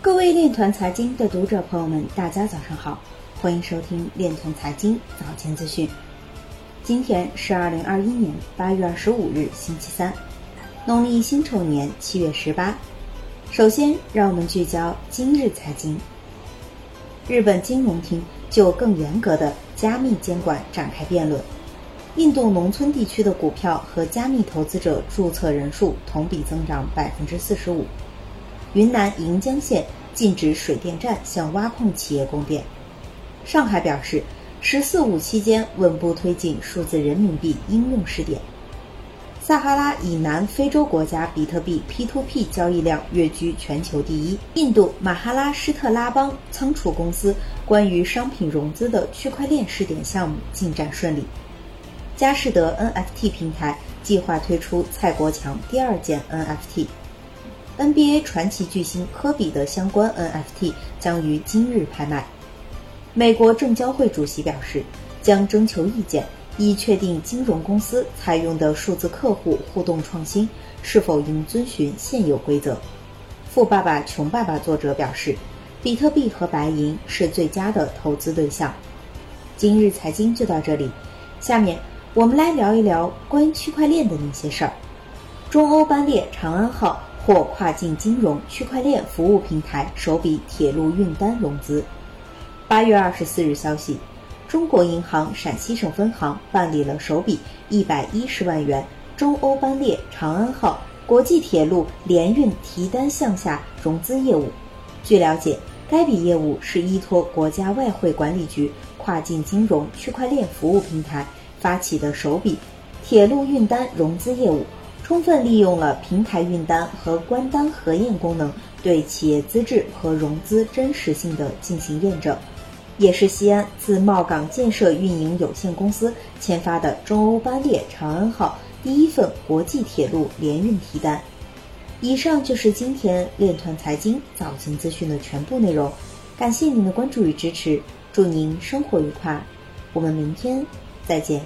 各位链团财经的读者朋友们，大家早上好，欢迎收听链团财经早间资讯。今天是二零二一年八月二十五日，星期三，农历辛丑年七月十八。首先，让我们聚焦今日财经。日本金融厅就更严格的加密监管展开辩论。印度农村地区的股票和加密投资者注册人数同比增长百分之四十五。云南盈江县禁止水电站向挖矿企业供电。上海表示，“十四五”期间稳步推进数字人民币应用试点。撒哈拉以南非洲国家比特币 P2P 交易量跃居全球第一。印度马哈拉施特拉邦仓储公司关于商品融资的区块链试点项目进展顺利。佳士得 NFT 平台计划推出蔡国强第二件 NFT。NBA 传奇巨星科比的相关 NFT 将于今日拍卖。美国证交会主席表示，将征求意见，以确定金融公司采用的数字客户互动创新是否应遵循现有规则。《富爸爸穷爸爸》作者表示，比特币和白银是最佳的投资对象。今日财经就到这里，下面我们来聊一聊关于区块链的那些事儿。中欧班列长安号。或跨境金融区块链服务平台首笔铁路运单融资。八月二十四日消息，中国银行陕西省分行办理了首笔一百一十万元中欧班列长安号国际铁路联运提单项下融资业务。据了解，该笔业务是依托国家外汇管理局跨境金融区块链服务平台发起的首笔铁路运单融资业务。充分利用了平台运单和关单核验功能，对企业资质和融资真实性的进行验证，也是西安自茂港建设运营有限公司签发的中欧班列长安号第一份国际铁路联运提单。以上就是今天链团财经早间资讯的全部内容，感谢您的关注与支持，祝您生活愉快，我们明天再见。